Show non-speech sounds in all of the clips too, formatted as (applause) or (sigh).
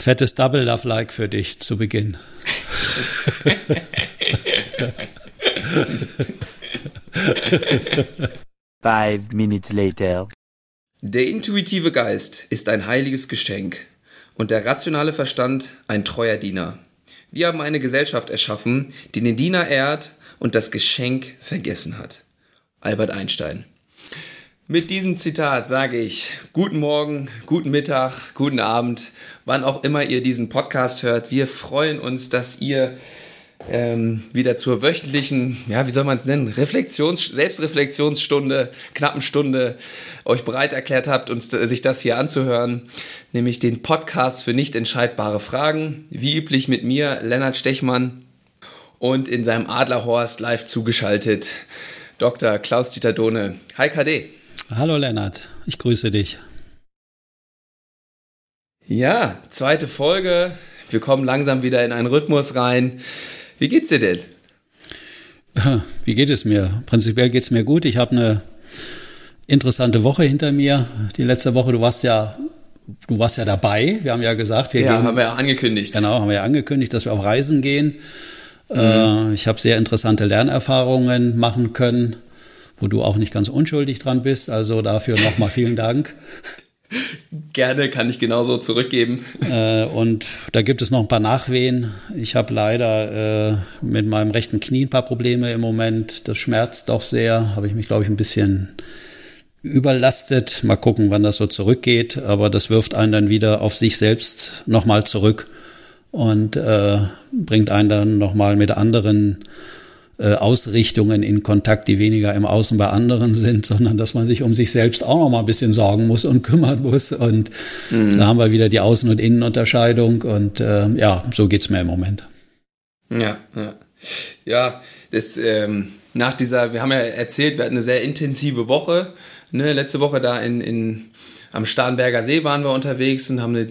fettes Double Love Like für dich zu Beginn. (laughs) Five minutes later. Der intuitive Geist ist ein heiliges Geschenk und der rationale Verstand ein treuer Diener. Wir haben eine Gesellschaft erschaffen, die den Diener ehrt und das Geschenk vergessen hat. Albert Einstein. Mit diesem Zitat sage ich guten Morgen, guten Mittag, guten Abend, wann auch immer ihr diesen Podcast hört. Wir freuen uns, dass ihr ähm, wieder zur wöchentlichen, ja, wie soll man es nennen, Reflexions Selbstreflexionsstunde, knappen Stunde euch bereit erklärt habt, uns äh, sich das hier anzuhören, nämlich den Podcast für nicht entscheidbare Fragen, wie üblich mit mir, Lennart Stechmann und in seinem Adlerhorst live zugeschaltet Dr. Klaus-Dieter Dohne. Hi KD. Hallo Lennart, ich grüße dich. Ja, zweite Folge. Wir kommen langsam wieder in einen Rhythmus rein. Wie geht's dir denn? (laughs) Wie geht es mir? Prinzipiell geht's mir gut. Ich habe eine interessante Woche hinter mir. Die letzte Woche, du warst ja, du warst ja dabei. Wir haben ja gesagt, wir ja, gehen. haben wir ja angekündigt. Genau, haben wir ja angekündigt, dass wir auf Reisen gehen. Mhm. ich habe sehr interessante Lernerfahrungen machen können wo du auch nicht ganz unschuldig dran bist. Also dafür nochmal vielen Dank. Gerne, kann ich genauso zurückgeben. Äh, und da gibt es noch ein paar Nachwehen. Ich habe leider äh, mit meinem rechten Knie ein paar Probleme im Moment. Das schmerzt doch sehr. Habe ich mich, glaube ich, ein bisschen überlastet. Mal gucken, wann das so zurückgeht. Aber das wirft einen dann wieder auf sich selbst nochmal zurück und äh, bringt einen dann nochmal mit anderen äh, Ausrichtungen in Kontakt, die weniger im Außen bei anderen sind, (laughs) sondern dass man sich um sich selbst auch noch mal ein bisschen sorgen muss und kümmern muss. Und mhm. da haben wir wieder die Außen- und Innenunterscheidung. Und äh, ja, so geht's mir im Moment. Ja, ja. Ja, das, ähm, nach dieser, wir haben ja erzählt, wir hatten eine sehr intensive Woche. Ne, letzte Woche da in, in am Starnberger See waren wir unterwegs und haben eine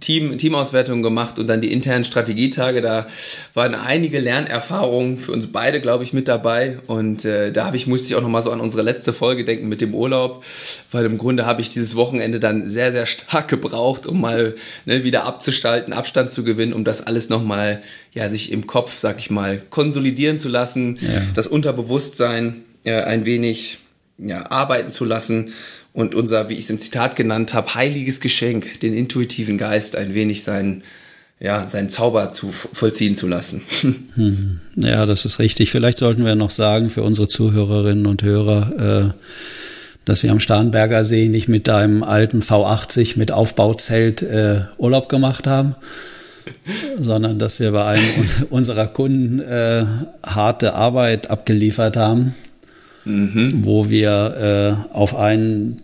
Team, Teamauswertung gemacht und dann die internen Strategietage. Da waren einige Lernerfahrungen für uns beide, glaube ich, mit dabei. Und äh, da habe ich, musste ich auch nochmal so an unsere letzte Folge denken mit dem Urlaub, weil im Grunde habe ich dieses Wochenende dann sehr, sehr stark gebraucht, um mal ne, wieder abzustalten, Abstand zu gewinnen, um das alles nochmal, ja, sich im Kopf, sag ich mal, konsolidieren zu lassen, ja. das Unterbewusstsein äh, ein wenig ja, arbeiten zu lassen und unser, wie ich es im Zitat genannt habe, heiliges Geschenk, den intuitiven Geist ein wenig seinen, ja, seinen Zauber zu vollziehen zu lassen. (laughs) Hm. Ja, das ist richtig. Vielleicht sollten wir noch sagen für unsere Zuhörerinnen und Hörer, äh, dass wir am Starnberger See nicht mit deinem alten V80 mit Aufbauzelt äh, Urlaub gemacht haben, (laughs) sondern dass wir bei einem unserer Kunden äh, harte Arbeit abgeliefert haben mhm. wo wir äh, auf einen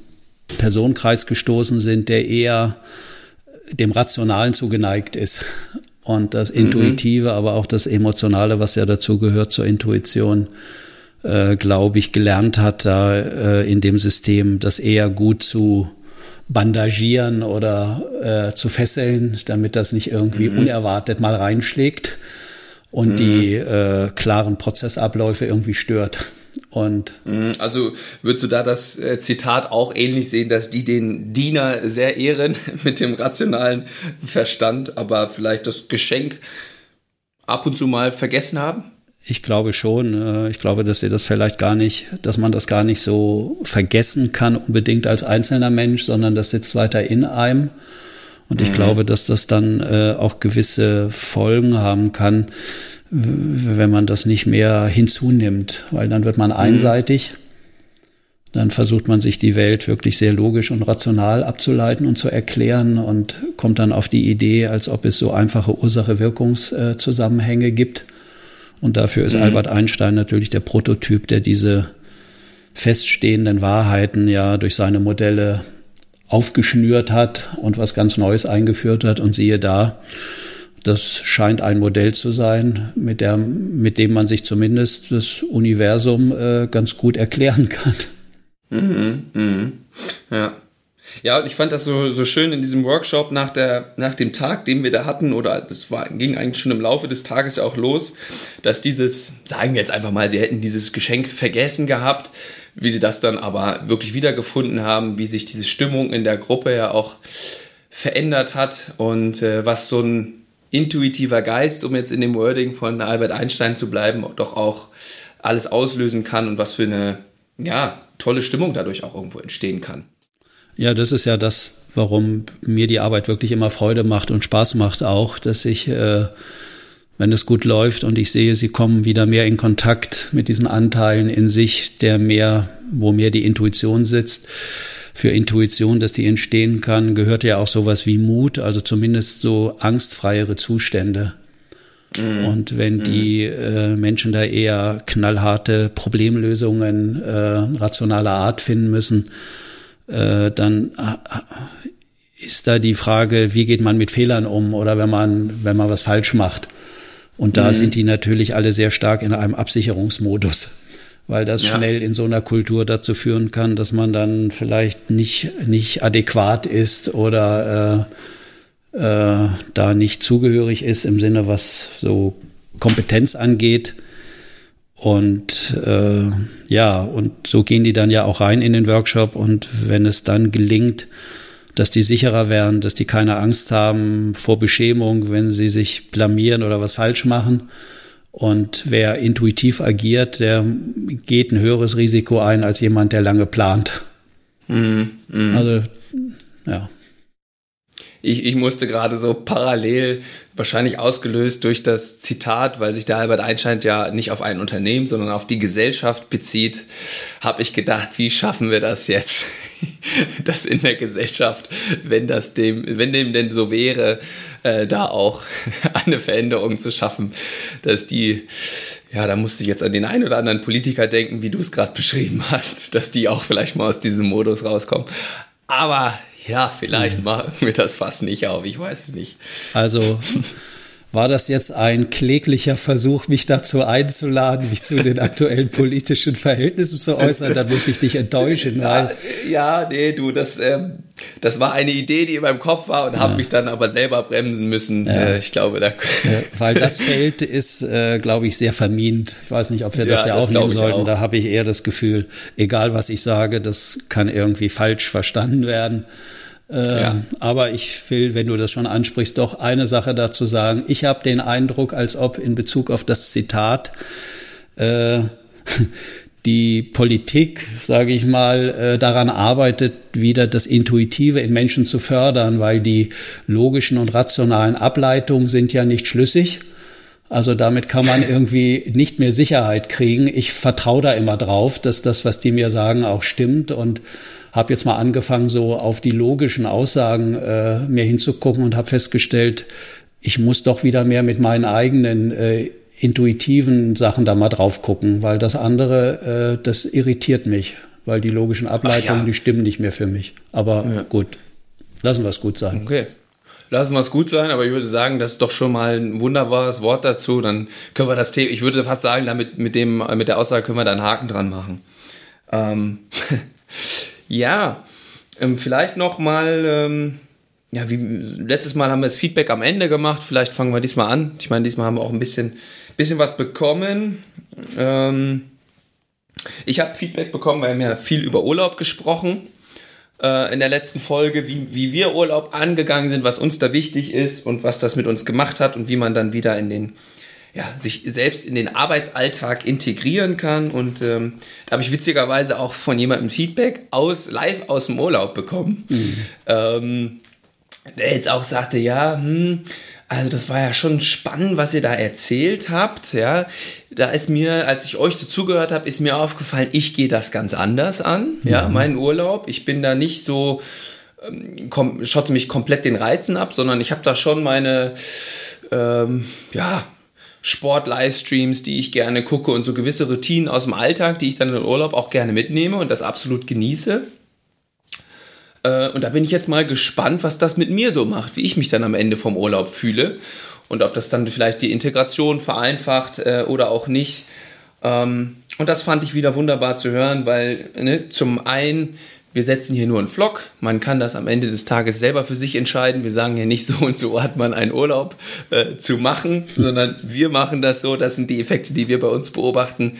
Personenkreis gestoßen sind, der eher dem Rationalen zugeneigt ist. Und das mhm. Intuitive, mhm. aber auch das Emotionale, was ja dazu gehört zur Intuition, äh, glaube ich, gelernt hat, da äh, in dem System das eher gut zu bandagieren oder äh, zu fesseln, damit das nicht irgendwie mhm. unerwartet mal reinschlägt und mhm. die äh, klaren Prozessabläufe irgendwie stört. Und mhm, also würdest du da das äh, Zitat auch ähnlich sehen, dass die den Diener sehr ehren (laughs) mit dem rationalen Verstand, aber vielleicht das Geschenk ab und zu mal vergessen haben? Ich glaube schon. Äh, ich glaube, dass sie das vielleicht gar nicht, dass man das gar nicht so vergessen kann unbedingt als einzelner Mensch, sondern das sitzt weiter in einem. Und ich mhm. glaube, dass das dann äh, auch gewisse Folgen haben kann wenn man das nicht mehr hinzunimmt, weil dann wird man mhm. einseitig. Dann versucht man sich die Welt wirklich sehr logisch und rational abzuleiten und zu erklären und kommt dann auf die Idee, als ob es so einfache Ursache-Wirkungszusammenhänge gibt. Und dafür ist mhm. Albert Einstein natürlich der Prototyp, der diese feststehenden Wahrheiten ja durch seine Modelle aufgeschnürt hat und was ganz Neues eingeführt hat. Und siehe da, das scheint ein Modell zu sein, mit, der, mit dem man sich zumindest das Universum äh, ganz gut erklären kann. Mhm, mhm. Ja. Ja, und ich fand das so, so schön in diesem Workshop nach, der, nach dem Tag, den wir da hatten, oder war, ging eigentlich schon im Laufe des Tages auch los, dass dieses, sagen wir jetzt einfach mal, sie hätten dieses Geschenk vergessen gehabt, wie sie das dann aber wirklich wiedergefunden haben, wie sich diese Stimmung in der Gruppe ja auch verändert hat und äh, was so ein intuitiver Geist, um jetzt in dem Wording von Albert Einstein zu bleiben, doch auch alles auslösen kann und was für eine ja, tolle Stimmung dadurch auch irgendwo entstehen kann. Ja, das ist ja das, warum mir die Arbeit wirklich immer Freude macht und Spaß macht auch, dass ich, äh, wenn es gut läuft und ich sehe, sie kommen wieder mehr in Kontakt mit diesen Anteilen in sich, der mehr, wo mehr die Intuition sitzt. Für Intuition, dass die entstehen kann, gehört ja auch sowas wie Mut, also zumindest so angstfreiere Zustände. Mhm. Und wenn mhm. die äh, Menschen da eher knallharte Problemlösungen äh, rationaler Art finden müssen, äh, dann äh, ist da die Frage, wie geht man mit Fehlern um oder wenn man, wenn man was falsch macht. Und da mhm. sind die natürlich alle sehr stark in einem Absicherungsmodus, weil das ja. schnell in so einer Kultur dazu führen kann, dass man dann vielleicht nicht, nicht adäquat ist oder äh, äh, da nicht zugehörig ist im Sinne, was so Kompetenz angeht. Und äh, ja, und so gehen die dann ja auch rein in den Workshop und wenn es dann gelingt, dass die sicherer werden, dass die keine Angst haben vor Beschämung, wenn sie sich blamieren oder was falsch machen. Und wer intuitiv agiert, der geht ein höheres Risiko ein als jemand, der lange plant. Mm, mm. Also, ja ich, ich musste gerade so parallel, wahrscheinlich ausgelöst durch das Zitat, weil sich der Albert Einstein ja nicht auf ein Unternehmen, sondern auf die Gesellschaft bezieht, habe ich gedacht, wie schaffen wir das jetzt, (laughs) dass in der Gesellschaft, wenn das dem, wenn dem denn so wäre, äh, da auch (laughs) eine Veränderung zu schaffen, dass die ja, da musste ich jetzt an den einen oder anderen Politiker denken, wie du es gerade beschrieben hast, dass die auch vielleicht mal aus diesem Modus rauskommen. Aber ja, vielleicht machen wir das fast nicht auf, ich weiß es nicht. Also war das jetzt ein kläglicher Versuch, mich dazu einzuladen, mich zu den aktuellen politischen Verhältnissen zu äußern? Dann muss ich dich enttäuschen, weil. Ja, ja nee, du, das, ähm, das war eine Idee, die in meinem Kopf war und ja. habe mich dann aber selber bremsen müssen. Ja. Äh, ich glaube, da. Ja, weil das (laughs) Feld ist, äh, glaube ich, sehr vermint. Ich weiß nicht, ob wir das ja, das aufnehmen sollten. Auch. Da habe ich eher das Gefühl, egal was ich sage, das kann irgendwie falsch verstanden werden. Äh, ja. Aber ich will, wenn du das schon ansprichst, doch eine Sache dazu sagen. Ich habe den Eindruck, als ob in Bezug auf das Zitat äh, (laughs) die Politik, sage ich mal, äh, daran arbeitet, wieder das Intuitive in Menschen zu fördern, weil die logischen und rationalen Ableitungen sind ja nicht schlüssig. Also damit kann man irgendwie nicht mehr Sicherheit kriegen. Ich vertraue da immer drauf, dass das, was die mir sagen, auch stimmt und habe jetzt mal angefangen, so auf die logischen Aussagen äh, mir hinzugucken und habe festgestellt, ich muss doch wieder mehr mit meinen eigenen äh, intuitiven Sachen da mal drauf gucken, weil das andere, äh, das irritiert mich, weil die logischen Ableitungen, ja. die stimmen nicht mehr für mich. Aber ja. gut, lassen wir es gut sein. Okay. Lassen wir es gut sein, aber ich würde sagen, das ist doch schon mal ein wunderbares Wort dazu. Dann können wir das Thema, ich würde fast sagen, damit mit dem, mit der Aussage können wir da einen Haken dran machen. Ähm, (laughs) Ja, ähm, vielleicht noch mal, ähm, ja, wie letztes Mal haben wir das Feedback am Ende gemacht. Vielleicht fangen wir diesmal an. Ich meine, diesmal haben wir auch ein bisschen, bisschen was bekommen. Ähm, ich habe Feedback bekommen, weil wir haben ja viel über Urlaub gesprochen äh, in der letzten Folge, wie, wie wir Urlaub angegangen sind, was uns da wichtig ist und was das mit uns gemacht hat und wie man dann wieder in den ja, sich selbst in den Arbeitsalltag integrieren kann. Und ähm, da habe ich witzigerweise auch von jemandem Feedback aus live aus dem Urlaub bekommen, mhm. ähm, der jetzt auch sagte, ja, hm, also das war ja schon spannend, was ihr da erzählt habt. Ja, da ist mir, als ich euch dazugehört habe, ist mir aufgefallen, ich gehe das ganz anders an. Ja, mhm. meinen Urlaub. Ich bin da nicht so ähm, schotte mich komplett den Reizen ab, sondern ich habe da schon meine ähm, ja Sport-Livestreams, die ich gerne gucke und so gewisse Routinen aus dem Alltag, die ich dann in Urlaub auch gerne mitnehme und das absolut genieße. Äh, und da bin ich jetzt mal gespannt, was das mit mir so macht, wie ich mich dann am Ende vom Urlaub fühle und ob das dann vielleicht die Integration vereinfacht äh, oder auch nicht. Ähm, und das fand ich wieder wunderbar zu hören, weil ne, zum einen wir setzen hier nur einen Vlog. Man kann das am Ende des Tages selber für sich entscheiden. Wir sagen hier nicht so und so hat man einen Urlaub äh, zu machen, sondern wir machen das so. Das sind die Effekte, die wir bei uns beobachten.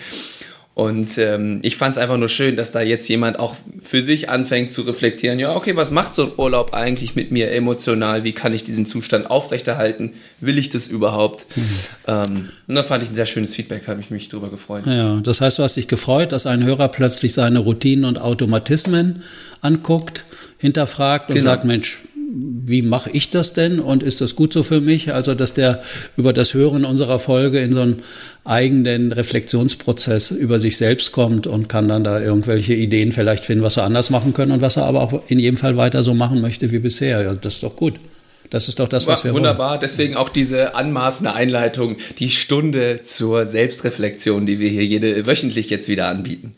Und ähm, ich fand es einfach nur schön, dass da jetzt jemand auch für sich anfängt zu reflektieren, ja, okay, was macht so ein Urlaub eigentlich mit mir emotional? Wie kann ich diesen Zustand aufrechterhalten? Will ich das überhaupt? Mhm. Ähm, und da fand ich ein sehr schönes Feedback, habe ich mich drüber gefreut. Ja, das heißt, du hast dich gefreut, dass ein Hörer plötzlich seine Routinen und Automatismen anguckt, hinterfragt und genau. sagt, Mensch, wie mache ich das denn und ist das gut so für mich? Also, dass der über das Hören unserer Folge in so einen eigenen Reflexionsprozess über sich selbst kommt und kann dann da irgendwelche Ideen vielleicht finden, was er anders machen können und was er aber auch in jedem Fall weiter so machen möchte wie bisher. Ja, das ist doch gut. Das ist doch das, was wir Wunderbar. Wollen. Deswegen auch diese anmaßende Einleitung, die Stunde zur Selbstreflexion, die wir hier jede wöchentlich jetzt wieder anbieten.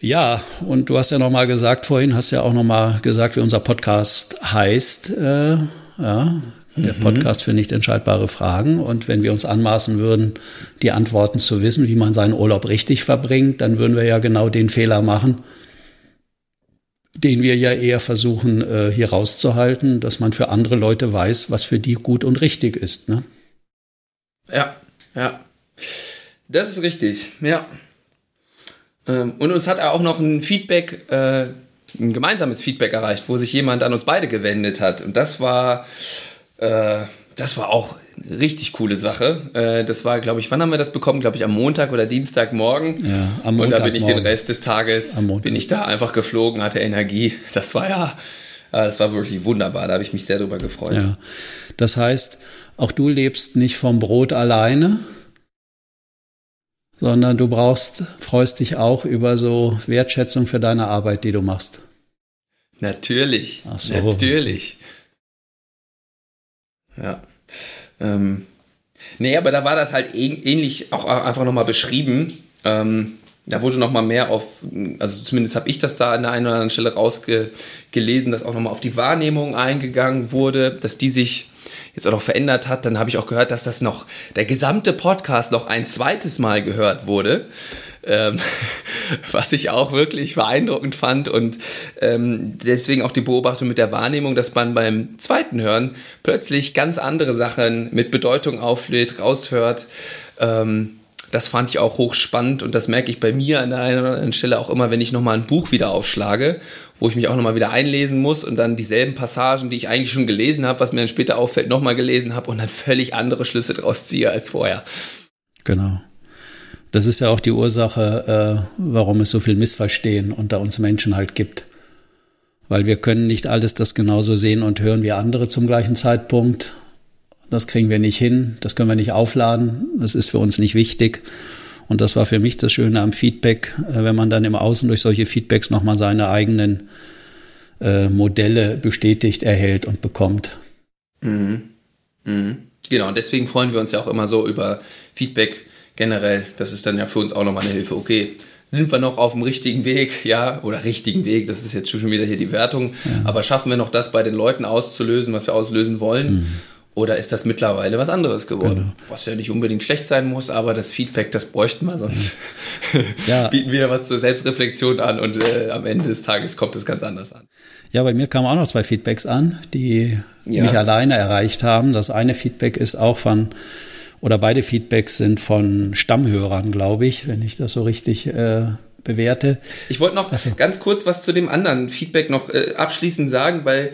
Ja, und du hast ja noch mal gesagt vorhin, hast ja auch noch mal gesagt, wie unser Podcast heißt. Äh, ja, der mhm. Podcast für nicht entscheidbare Fragen. Und wenn wir uns anmaßen würden, die Antworten zu wissen, wie man seinen Urlaub richtig verbringt, dann würden wir ja genau den Fehler machen, den wir ja eher versuchen äh, hier rauszuhalten, dass man für andere Leute weiß, was für die gut und richtig ist. Ne? Ja, ja. Das ist richtig, ja. Ähm, und uns hat er auch noch ein Feedback, äh, ein gemeinsames Feedback erreicht, wo sich jemand an uns beide gewendet hat. Und das war, äh, das war auch eine richtig coole Sache. Äh, das war, glaube ich, wann haben wir das bekommen? Glaube ich, am Montag oder Dienstagmorgen. Ja, am Montag. Und da bin ich den Rest des Tages, bin ich da einfach geflogen, hatte Energie. Das war ja, das war wirklich wunderbar. Da habe ich mich sehr drüber gefreut. Ja. Das heißt, auch du lebst nicht vom Brot alleine, sondern du brauchst, freust dich auch über so Wertschätzung für deine Arbeit, die du machst. Natürlich. Ach so. Natürlich. Ja. Ähm, nee, aber da war das halt ähnlich auch einfach nochmal beschrieben. Ähm, da wurde nochmal mehr auf, also zumindest habe ich das da an der einen oder anderen Stelle rausgelesen, dass auch nochmal auf die Wahrnehmung eingegangen wurde, dass die sich jetzt auch noch verändert hat. Dann habe ich auch gehört, dass das noch, der gesamte Podcast noch ein zweites Mal gehört wurde. Ähm, (laughs) was ich auch wirklich beeindruckend fand und ähm, deswegen auch die Beobachtung mit der Wahrnehmung, dass man beim zweiten Hören plötzlich ganz andere Sachen mit Bedeutung auflädt, raushört. Ähm, das fand ich auch hochspannend und das merke ich bei mir an der einen oder anderen Stelle auch immer, wenn ich nochmal ein Buch wieder aufschlage, wo ich mich auch nochmal wieder einlesen muss und dann dieselben Passagen, die ich eigentlich schon gelesen habe, was mir dann später auffällt, nochmal gelesen habe und dann völlig andere Schlüsse draus ziehe als vorher. Genau. Das ist ja auch die Ursache, äh, warum es so viel Missverstehen unter uns Menschen halt gibt. Weil wir können nicht alles das genauso sehen und hören wie andere zum gleichen Zeitpunkt. Das kriegen wir nicht hin, das können wir nicht aufladen, das ist für uns nicht wichtig. Und das war für mich das Schöne am Feedback, äh, wenn man dann im Außen durch solche Feedbacks nochmal seine eigenen äh, Modelle bestätigt erhält und bekommt. Mhm. Mhm. Genau, und deswegen freuen wir uns ja auch immer so über Feedback generell. Das ist dann ja für uns auch nochmal eine Hilfe. Okay, sind wir noch auf dem richtigen Weg, ja, oder richtigen Weg, das ist jetzt schon wieder hier die Wertung, ja. aber schaffen wir noch das bei den Leuten auszulösen, was wir auslösen wollen? Mhm. Oder ist das mittlerweile was anderes geworden? Genau. Was ja nicht unbedingt schlecht sein muss, aber das Feedback, das bräuchten wir, sonst (laughs) ja. bieten wir was zur Selbstreflexion an und äh, am Ende des Tages kommt es ganz anders an. Ja, bei mir kamen auch noch zwei Feedbacks an, die ja. mich alleine erreicht haben. Das eine Feedback ist auch von, oder beide Feedbacks sind von Stammhörern, glaube ich, wenn ich das so richtig äh, bewerte. Ich wollte noch so. ganz kurz was zu dem anderen Feedback noch äh, abschließend sagen, weil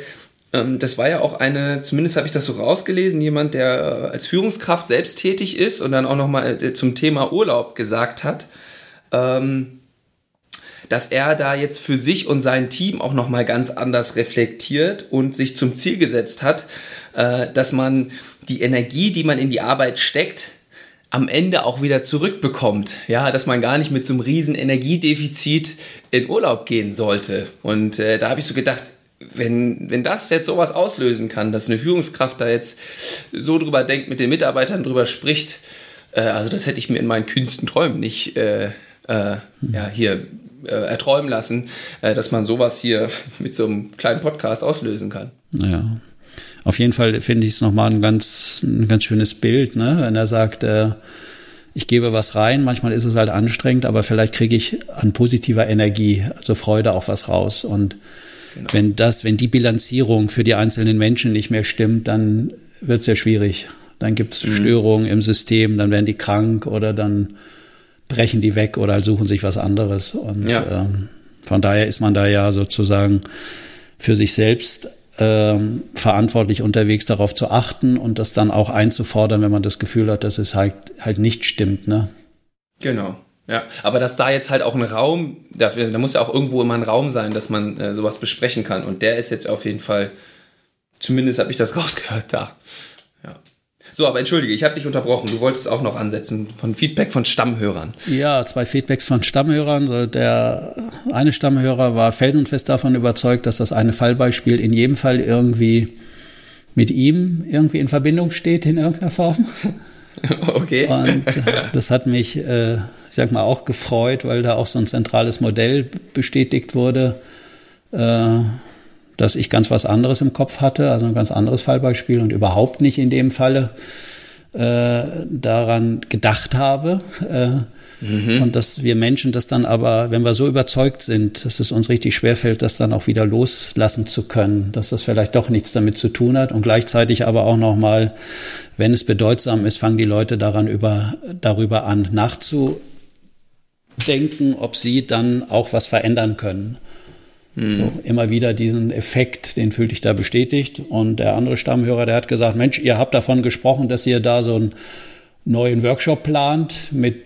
das war ja auch eine, zumindest habe ich das so rausgelesen, jemand, der als Führungskraft selbst tätig ist und dann auch nochmal äh, zum Thema Urlaub gesagt hat, ähm, dass er da jetzt für sich und sein Team auch nochmal ganz anders reflektiert und sich zum Ziel gesetzt hat, äh, dass man die Energie, die man in die Arbeit steckt, am Ende auch wieder zurückbekommt. Ja, dass man gar nicht mit so einem riesen Energiedefizit in Urlaub gehen sollte. Und äh, da habe ich so gedacht, wenn, wenn das jetzt sowas auslösen kann, dass eine Führungskraft da jetzt so drüber denkt, mit den Mitarbeitern drüber spricht, äh, also das hätte ich mir in meinen kühnsten Träumen nicht äh, äh, ja, hier äh, erträumen lassen, äh, dass man sowas hier (laughs) mit so einem kleinen Podcast auslösen kann. Ja. Auf jeden Fall finde ich es nochmal ein ganz, ein ganz schönes Bild, ne? wenn er sagt, äh, ich gebe was rein, manchmal ist es halt anstrengend, aber vielleicht kriege ich an positiver Energie, also Freude auch was raus. Und Genau. Wenn das, wenn die Bilanzierung für die einzelnen Menschen nicht mehr stimmt, dann wird es ja schwierig. Dann gibt es mhm. Störungen im System, dann werden die krank oder dann brechen die weg oder suchen sich was anderes. Und ja. ähm, von daher ist man da ja sozusagen für sich selbst ähm, verantwortlich unterwegs, darauf zu achten und das dann auch einzufordern, wenn man das Gefühl hat, dass es halt halt nicht stimmt. Ne? Genau. Ja, aber dass da jetzt halt auch ein Raum, dafür, da muss ja auch irgendwo immer ein Raum sein, dass man äh, sowas besprechen kann. Und der ist jetzt auf jeden Fall, zumindest habe ich das (laughs) rausgehört, da. Ja. So, aber entschuldige, ich habe dich unterbrochen. Du wolltest auch noch ansetzen von Feedback von Stammhörern. Ja, zwei Feedbacks von Stammhörern. Der eine Stammhörer war felsenfest davon überzeugt, dass das eine Fallbeispiel in jedem Fall irgendwie mit ihm irgendwie in Verbindung steht in irgendeiner Form. (laughs) Okay. Und das hat mich, äh, ich sag mal, auch gefreut, weil da auch so ein zentrales Modell bestätigt wurde, äh, dass ich ganz was anderes im Kopf hatte, also ein ganz anderes Fallbeispiel und überhaupt nicht in dem Falle äh, daran gedacht habe. Äh, mhm. Und dass wir Menschen das dann aber, wenn wir so überzeugt sind, dass es uns richtig schwerfällt, das dann auch wieder loslassen zu können, dass das vielleicht doch nichts damit zu tun hat und gleichzeitig aber auch nochmal, wenn es bedeutsam ist, fangen die Leute daran über, darüber an nachzudenken, ob sie dann auch was verändern können. Mhm. So, immer wieder diesen Effekt, den fühlte ich da bestätigt. Und der andere Stammhörer, der hat gesagt, Mensch, ihr habt davon gesprochen, dass ihr da so einen neuen Workshop plant mit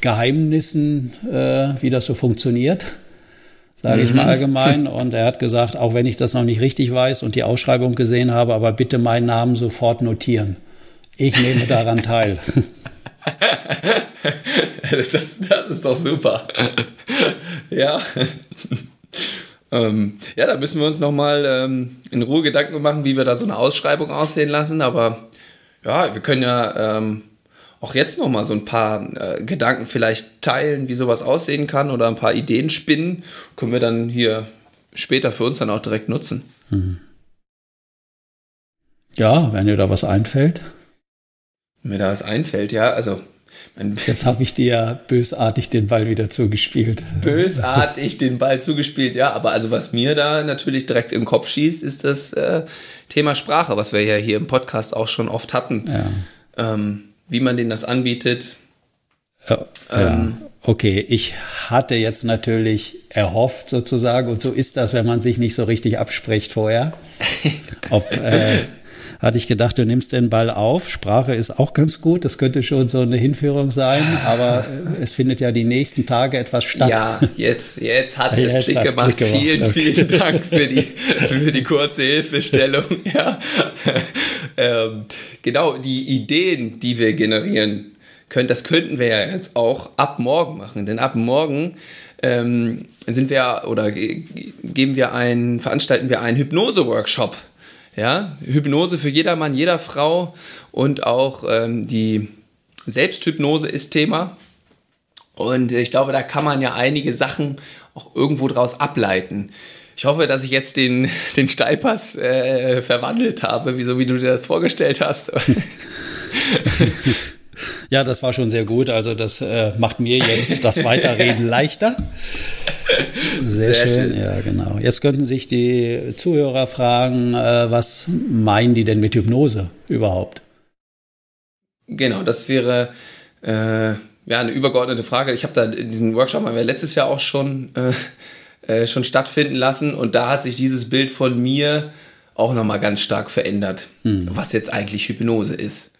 Geheimnissen, äh, wie das so funktioniert, sage ich mal mhm. allgemein. Und er hat gesagt, auch wenn ich das noch nicht richtig weiß und die Ausschreibung gesehen habe, aber bitte meinen Namen sofort notieren. Ich nehme daran teil. (laughs) (laughs) das, das ist doch super. ja. Ähm, ja, da müssen wir uns nochmal ähm, in Ruhe Gedanken machen, wie wir da so eine Ausschreibung aussehen lassen. Aber ja, wir können ja ähm, auch jetzt nochmal so ein paar äh, Gedanken vielleicht teilen, wie sowas aussehen kann oder ein paar Ideen spinnen. Können wir dann hier später für uns dann auch direkt nutzen. Mhm. Ja, wenn dir da was einfällt. Mir da was einfällt, ja, also Jetzt habe ich dir bösartig den Ball wieder zugespielt. Bösartig den Ball zugespielt, ja. Aber also was mir da natürlich direkt im Kopf schießt, ist das äh, Thema Sprache, was wir ja hier im Podcast auch schon oft hatten. Ja. Ähm, wie man denen das anbietet. Ja, ähm, okay, ich hatte jetzt natürlich erhofft sozusagen, und so ist das, wenn man sich nicht so richtig abspricht vorher, ob äh, (laughs) hatte ich gedacht, du nimmst den Ball auf. Sprache ist auch ganz gut. Das könnte schon so eine Hinführung sein, aber äh, es findet ja die nächsten Tage etwas statt. Ja, jetzt, jetzt hat es (laughs) Klick gemacht. Klick vielen, okay. vielen Dank für die, (laughs) für die kurze Hilfestellung. (laughs) Ja. ähm, genau, die Ideen, die wir generieren können, das könnten wir ja jetzt auch ab morgen machen. Denn ab morgen ähm, sind wir oder geben wir einen, veranstalten wir einen Hypnose-Workshop ja, Hypnose für jedermann, jeder Frau und auch ähm, die Selbsthypnose ist Thema. Und ich glaube, da kann man ja einige Sachen auch irgendwo draus ableiten. Ich hoffe, dass ich jetzt den, (laughs) den Steilpass äh, verwandelt habe, so wie du dir das vorgestellt hast. (laughs) (laughs) Ja, das war schon sehr gut. Also das äh, macht mir jetzt (laughs) das Weiterreden leichter. Sehr, sehr schön. schön. Ja, genau. Jetzt könnten sich die Zuhörer fragen, äh, was meinen die denn mit Hypnose überhaupt? Genau, das wäre äh, ja eine übergeordnete Frage. Ich habe da diesen Workshop haben wir letztes Jahr auch schon äh, äh, schon stattfinden lassen und da hat sich dieses Bild von mir auch nochmal ganz stark verändert, hm. was jetzt eigentlich Hypnose ist.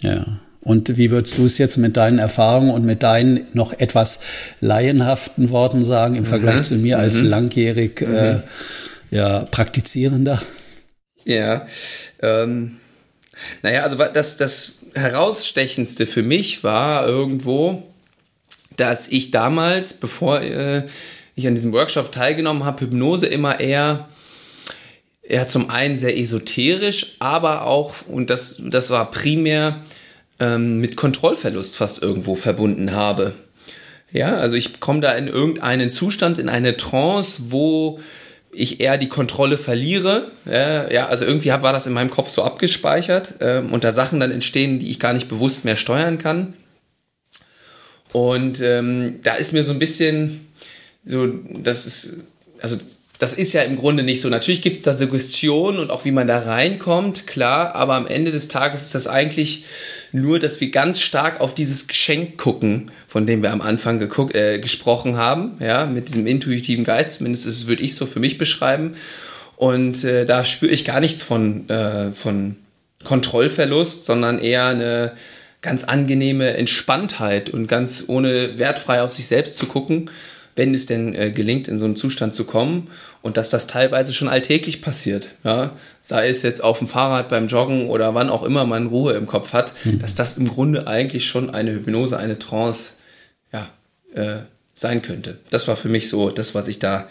Ja. Und wie würdest du es jetzt mit deinen Erfahrungen und mit deinen noch etwas laienhaften Worten sagen im mhm. Vergleich zu mir als mhm. langjährig mhm. Äh, ja, Praktizierender? Ja, ähm, naja, also das, das herausstechendste für mich war irgendwo, dass ich damals, bevor äh, ich an diesem Workshop teilgenommen habe, Hypnose immer eher ja, zum einen sehr esoterisch, aber auch, und das, das war primär ähm, mit Kontrollverlust fast irgendwo verbunden habe. Ja, also ich komme da in irgendeinen Zustand, in eine Trance, wo ich eher die Kontrolle verliere. Äh, ja, also irgendwie war das in meinem Kopf so abgespeichert ähm, und da Sachen dann entstehen, die ich gar nicht bewusst mehr steuern kann. Und ähm, da ist mir so ein bisschen so, das ist, also das ist ja im Grunde nicht so. Natürlich gibt es da Suggestionen und auch wie man da reinkommt, klar, aber am Ende des Tages ist das eigentlich nur, dass wir ganz stark auf dieses Geschenk gucken, von dem wir am Anfang geguckt, äh, gesprochen haben, ja, mit diesem intuitiven Geist, zumindest würde ich so für mich beschreiben. Und äh, da spüre ich gar nichts von, äh, von Kontrollverlust, sondern eher eine ganz angenehme Entspanntheit und ganz ohne wertfrei auf sich selbst zu gucken wenn es denn äh, gelingt, in so einen Zustand zu kommen und dass das teilweise schon alltäglich passiert. Ja? Sei es jetzt auf dem Fahrrad, beim Joggen oder wann auch immer man Ruhe im Kopf hat, mhm. dass das im Grunde eigentlich schon eine Hypnose, eine Trance ja, äh, sein könnte. Das war für mich so das, was ich da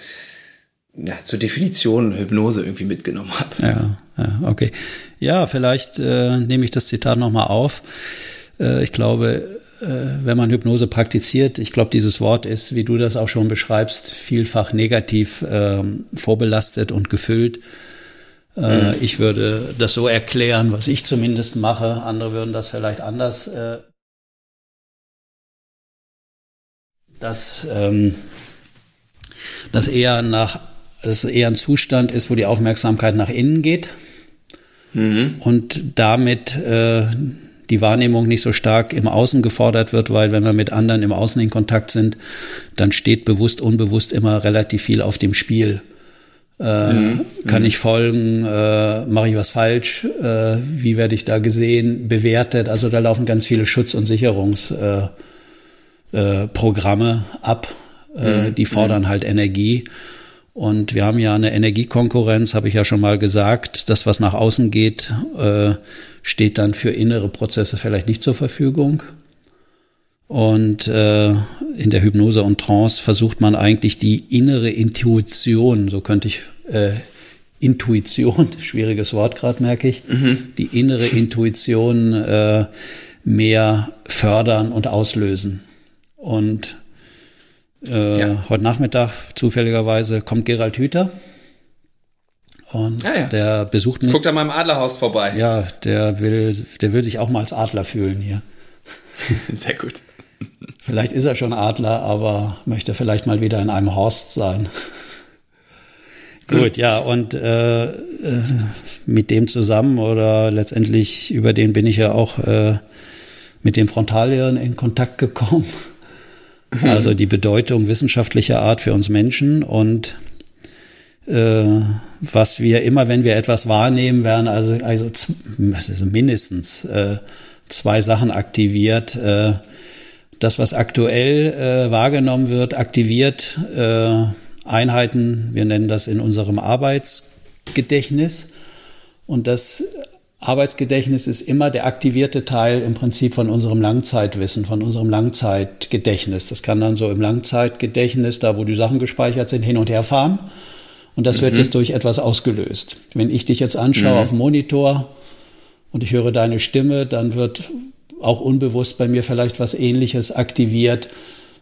ja, zur Definition Hypnose irgendwie mitgenommen habe. Ja, ja, okay. Ja, vielleicht äh, nehme ich das Zitat nochmal auf. Äh, ich glaube, wenn man Hypnose praktiziert, ich glaube, dieses Wort ist, wie du das auch schon beschreibst, vielfach negativ äh, vorbelastet und gefüllt. Äh, mhm. Ich würde das so erklären, was ich zumindest mache. Andere würden das vielleicht anders. Äh, dass ähm, das eher nach, dass eher ein Zustand ist, wo die Aufmerksamkeit nach innen geht mhm. und damit äh, die Wahrnehmung nicht so stark im Außen gefordert wird, weil wenn wir mit anderen im Außen in Kontakt sind, dann steht bewusst, unbewusst immer relativ viel auf dem Spiel. Äh, mhm. Kann mhm. ich folgen? Äh, Mache ich was falsch? Äh, wie werde ich da gesehen, bewertet? Also da laufen ganz viele Schutz- und Sicherungsprogramme äh, äh, ab. Äh, mhm. Die fordern mhm. halt Energie. Und wir haben ja eine Energiekonkurrenz, habe ich ja schon mal gesagt. Das, was nach außen geht, äh, steht dann für innere Prozesse vielleicht nicht zur Verfügung. Und äh, in der Hypnose und Trance versucht man eigentlich die innere Intuition, so könnte ich äh, Intuition, (laughs) schwieriges Wort gerade merke ich, mhm. die innere Intuition äh, mehr fördern und auslösen. Und äh, ja. Heute Nachmittag zufälligerweise kommt Gerald Hüther. Und ah, ja. der besucht mich. Guckt an meinem Adlerhaus vorbei. Ja, der will, der will sich auch mal als Adler fühlen hier. (laughs) Sehr gut. Vielleicht ist er schon Adler, aber möchte vielleicht mal wieder in einem Horst sein. Gut, ja, und äh, äh, mit dem zusammen oder letztendlich über den bin ich ja auch äh, mit dem Frontalhirn in Kontakt gekommen. Mhm. Also die Bedeutung wissenschaftlicher Art für uns Menschen und äh, was wir immer, wenn wir etwas wahrnehmen, werden also, also, also mindestens äh, zwei Sachen aktiviert. Äh, das, was aktuell äh, wahrgenommen wird, aktiviert äh, Einheiten, wir nennen das in unserem Arbeitsgedächtnis. Und das Arbeitsgedächtnis ist immer der aktivierte Teil im Prinzip von unserem Langzeitwissen, von unserem Langzeitgedächtnis. Das kann dann so im Langzeitgedächtnis, da wo die Sachen gespeichert sind, hin und her fahren. Und das mhm. wird jetzt durch etwas ausgelöst. Wenn ich dich jetzt anschaue mhm. auf dem Monitor und ich höre deine Stimme, dann wird auch unbewusst bei mir vielleicht was Ähnliches aktiviert,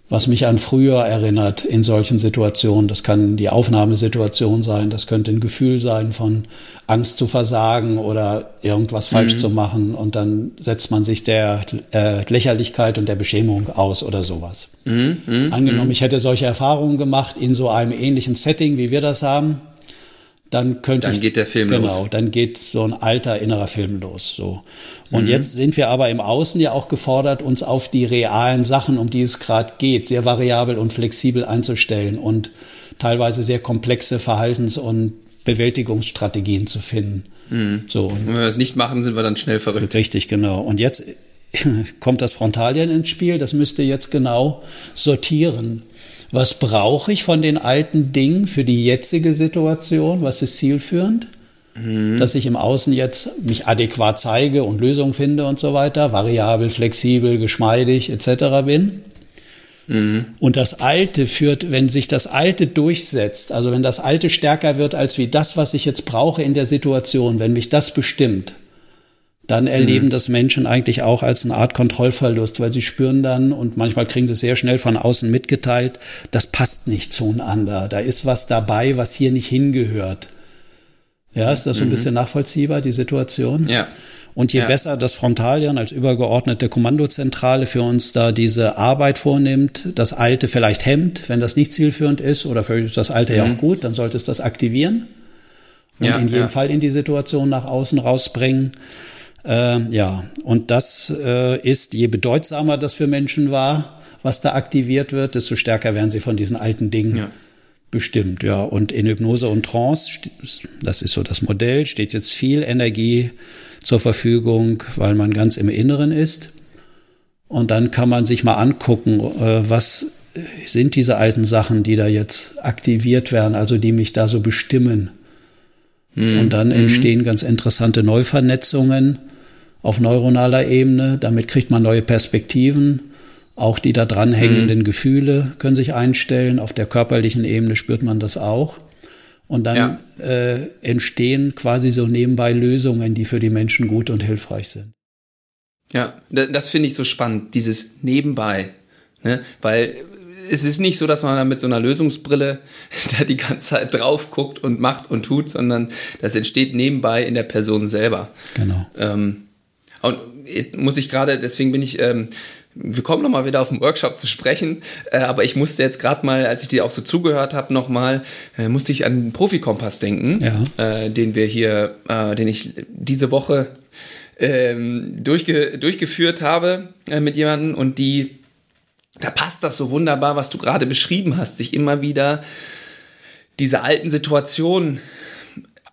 was mich an früher erinnert in solchen Situationen. Das kann die Aufnahmesituation sein, das könnte ein Gefühl sein von Angst zu versagen oder irgendwas falsch mhm. zu machen und dann setzt man sich der äh, Lächerlichkeit und der Beschämung aus oder sowas. Mhm. Mhm. Angenommen, mhm. ich hätte solche Erfahrungen gemacht in so einem ähnlichen Setting, wie wir das haben, dann könnte dann ich, geht der Film genau, los. Genau, dann geht so ein alter innerer Film los. So und mhm. jetzt sind wir aber im Außen ja auch gefordert, uns auf die realen Sachen, um die es gerade geht, sehr variabel und flexibel einzustellen und teilweise sehr komplexe Verhaltens- und Bewältigungsstrategien zu finden. Mhm. So und wenn wir das nicht machen, sind wir dann schnell verrückt. Richtig, genau. Und jetzt (laughs) kommt das Frontalien ins Spiel. Das müsste jetzt genau sortieren was brauche ich von den alten Dingen für die jetzige Situation? Was ist zielführend? Mhm. Dass ich im Außen jetzt mich adäquat zeige und Lösungen finde und so weiter, variabel, flexibel, geschmeidig etc. bin. Mhm. Und das Alte führt, wenn sich das Alte durchsetzt, also wenn das Alte stärker wird als wie das, was ich jetzt brauche in der Situation, wenn mich das bestimmt, dann erleben mhm. das Menschen eigentlich auch als eine Art Kontrollverlust, weil sie spüren dann und manchmal kriegen sie es sehr schnell von außen mitgeteilt, das passt nicht zueinander. Da ist was dabei, was hier nicht hingehört. Ja, ist das so ein mhm. bisschen nachvollziehbar, die Situation? Ja. Und je ja. besser das Frontalhirn als übergeordnete Kommandozentrale für uns da diese Arbeit vornimmt, das Alte vielleicht hemmt, wenn das nicht zielführend ist, oder vielleicht ist das Alte mhm. ja auch gut, dann sollte es das aktivieren und ja, in jedem ja. Fall in die Situation nach außen rausbringen. Äh, ja, und das äh, ist, je bedeutsamer das für Menschen war, was da aktiviert wird, desto stärker werden sie von diesen alten Dingen ja. bestimmt. Ja, und in Hypnose und Trance, das ist so das Modell, steht jetzt viel Energie zur Verfügung, weil man ganz im Inneren ist. Und dann kann man sich mal angucken, äh, was sind diese alten Sachen, die da jetzt aktiviert werden, also die mich da so bestimmen. Mhm. Und dann entstehen mhm. ganz interessante Neuvernetzungen auf neuronaler Ebene. Damit kriegt man neue Perspektiven. Auch die da dranhängenden mhm. Gefühle können sich einstellen. Auf der körperlichen Ebene spürt man das auch. Und dann ja. äh, entstehen quasi so nebenbei Lösungen, die für die Menschen gut und hilfreich sind. Ja, das finde ich so spannend, dieses Nebenbei. Ne? Weil es ist nicht so, dass man da mit so einer Lösungsbrille (laughs) da die ganze Zeit drauf guckt und macht und tut, sondern das entsteht nebenbei in der Person selber. Genau. Ähm, und muss ich gerade, deswegen bin ich, ähm, wir kommen nochmal wieder auf den Workshop zu sprechen, äh, aber ich musste jetzt gerade mal, als ich dir auch so zugehört habe, nochmal, äh, musste ich an den Profikompass denken, ja. äh, den wir hier, äh, den ich diese Woche ähm, durchge durchgeführt habe äh, mit jemandem und die, da passt das so wunderbar, was du gerade beschrieben hast, sich immer wieder diese alten Situationen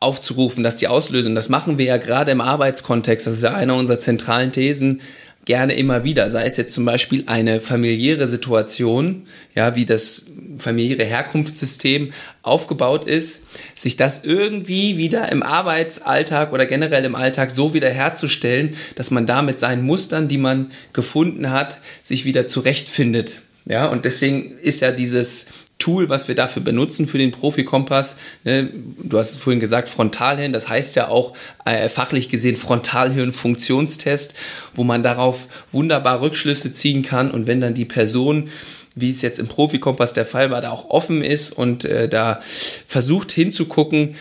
aufzurufen, dass die auslösen. Das machen wir ja gerade im Arbeitskontext. Das ist ja eine unserer zentralen Thesen gerne immer wieder, sei es jetzt zum Beispiel eine familiäre Situation, ja, wie das familiäre Herkunftssystem aufgebaut ist, sich das irgendwie wieder im Arbeitsalltag oder generell im Alltag so wieder herzustellen, dass man da mit seinen Mustern, die man gefunden hat, sich wieder zurechtfindet. Ja, und deswegen ist ja dieses Tool, was wir dafür benutzen für den Profikompass. Ne? Du hast es vorhin gesagt, Frontalhirn, das heißt ja auch äh, fachlich gesehen Frontalhirn-Funktionstest, wo man darauf wunderbar Rückschlüsse ziehen kann und wenn dann die Person wie es jetzt im Profikompass der Fall war, da auch offen ist und äh, da versucht hinzugucken,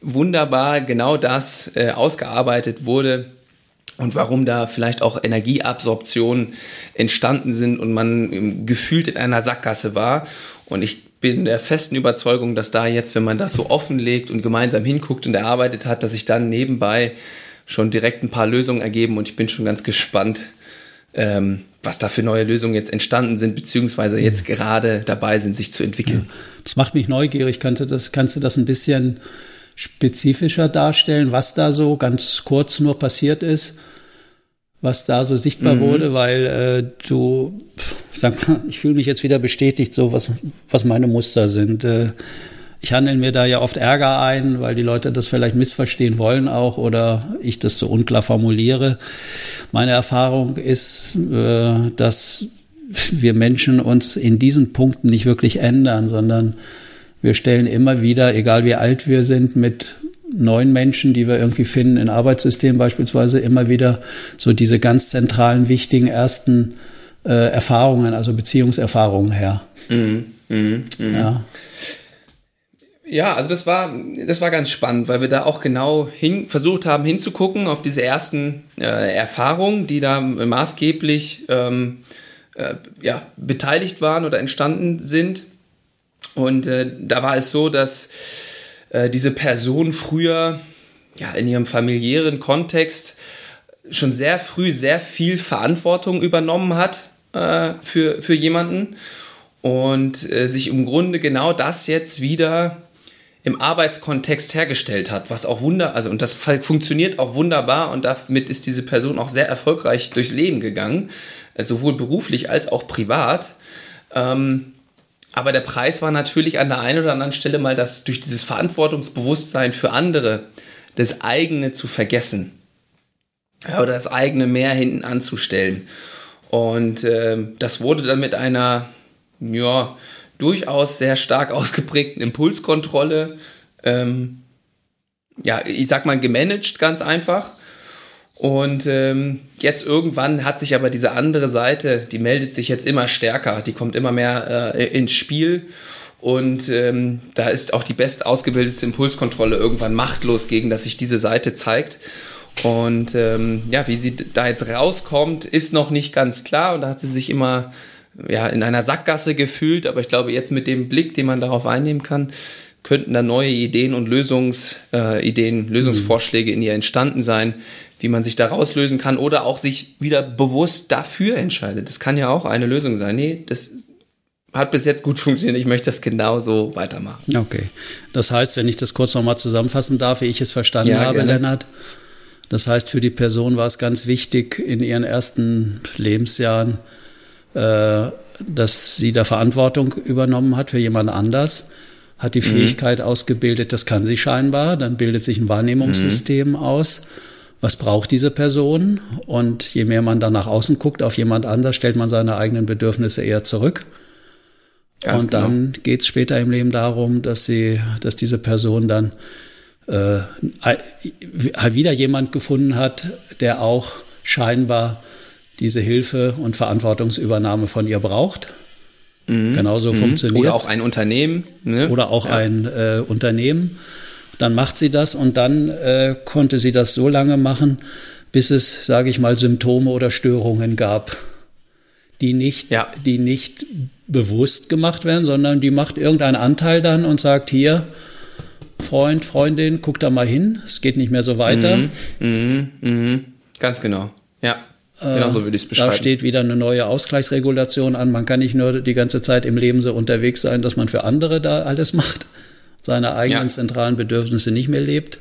wunderbar genau das äh, ausgearbeitet wurde, und warum da vielleicht auch Energieabsorptionen entstanden sind und man gefühlt in einer Sackgasse war. Und ich bin der festen Überzeugung, dass da jetzt, wenn man das so offenlegt und gemeinsam hinguckt und erarbeitet hat, dass sich dann nebenbei schon direkt ein paar Lösungen ergeben und ich bin schon ganz gespannt, ähm, was da für neue Lösungen jetzt entstanden sind, beziehungsweise jetzt gerade dabei sind, sich zu entwickeln. Ja, das macht mich neugierig. Kannst du das, kannst du das ein bisschen spezifischer darstellen, was da so ganz kurz nur passiert ist? was da so sichtbar mhm. wurde, weil äh, du, sag mal, ich fühle mich jetzt wieder bestätigt, so was, was meine Muster sind. Äh, ich handle mir da ja oft Ärger ein, weil die Leute das vielleicht missverstehen wollen auch oder ich das so unklar formuliere. Meine Erfahrung ist, äh, dass wir Menschen uns in diesen Punkten nicht wirklich ändern, sondern wir stellen immer wieder, egal wie alt wir sind, mit neuen Menschen, die wir irgendwie finden, in Arbeitssystemen beispielsweise, immer wieder so diese ganz zentralen, wichtigen ersten äh, Erfahrungen, also Beziehungserfahrungen her. Mhm, mh, mh. Ja. Ja, also das war, das war ganz spannend, weil wir da auch genau hin, versucht haben hinzugucken auf diese ersten äh, Erfahrungen, die da maßgeblich ähm, äh, ja, beteiligt waren oder entstanden sind. Und äh, da war es so, dass äh, diese Person früher ja, in ihrem familiären Kontext schon sehr früh sehr viel Verantwortung übernommen hat äh, für, für jemanden und äh, sich im Grunde genau das jetzt wieder im Arbeitskontext hergestellt hat, was auch wunder, also und das funktioniert auch wunderbar und damit ist diese Person auch sehr erfolgreich durchs Leben gegangen, äh, sowohl beruflich als auch privat. Ähm, aber der Preis war natürlich an der einen oder anderen Stelle mal das durch dieses Verantwortungsbewusstsein für andere das eigene zu vergessen. Oder das eigene mehr hinten anzustellen. Und äh, das wurde dann mit einer, ja, durchaus sehr stark ausgeprägten Impulskontrolle, ähm, ja, ich sag mal, gemanagt ganz einfach. Und ähm, jetzt irgendwann hat sich aber diese andere Seite, die meldet sich jetzt immer stärker, die kommt immer mehr äh, ins Spiel. Und ähm, da ist auch die best ausgebildete Impulskontrolle irgendwann machtlos gegen, dass sich diese Seite zeigt. Und ähm, ja, wie sie da jetzt rauskommt, ist noch nicht ganz klar. Und da hat sie sich immer ja, in einer Sackgasse gefühlt. Aber ich glaube, jetzt mit dem Blick, den man darauf einnehmen kann, könnten da neue Ideen und Lösungsideen, äh, Lösungsvorschläge in ihr entstanden sein, wie man sich da rauslösen kann oder auch sich wieder bewusst dafür entscheidet. Das kann ja auch eine Lösung sein. Nee, das hat bis jetzt gut (laughs) funktioniert. Ich möchte das genauso weitermachen. Okay. Das heißt, wenn ich das kurz nochmal zusammenfassen darf, wie ich es verstanden ja, habe, gerne. Lennart. Das heißt, für die Person war es ganz wichtig in ihren ersten Lebensjahren, äh, dass sie da Verantwortung übernommen hat für jemand anders, hat die mhm. Fähigkeit ausgebildet, das kann sie scheinbar, dann bildet sich ein Wahrnehmungssystem mhm. aus. Was braucht diese Person? Und je mehr man dann nach außen guckt auf jemand anders, stellt man seine eigenen Bedürfnisse eher zurück. Ganz und dann genau. geht es später im Leben darum, dass sie, dass diese Person dann äh, halt wieder jemand gefunden hat, der auch scheinbar diese Hilfe und Verantwortungsübernahme von ihr braucht. Mhm. Genauso mhm. funktioniert. Oder auch ein Unternehmen. Ne? Oder auch ja. ein äh, Unternehmen. Dann macht sie das und dann äh, konnte sie das so lange machen, bis es, sage ich mal, Symptome oder Störungen gab, die nicht, ja. die nicht bewusst gemacht werden, sondern die macht irgendein Anteil dann und sagt hier, Freund, Freundin, guck da mal hin, es geht nicht mehr so weiter. Mhm, mh, mh. Ganz genau, ja. Genau so würde ich es beschreiben. Da steht wieder eine neue Ausgleichsregulation an. Man kann nicht nur die ganze Zeit im Leben so unterwegs sein, dass man für andere da alles macht, seine eigenen ja. zentralen Bedürfnisse nicht mehr lebt.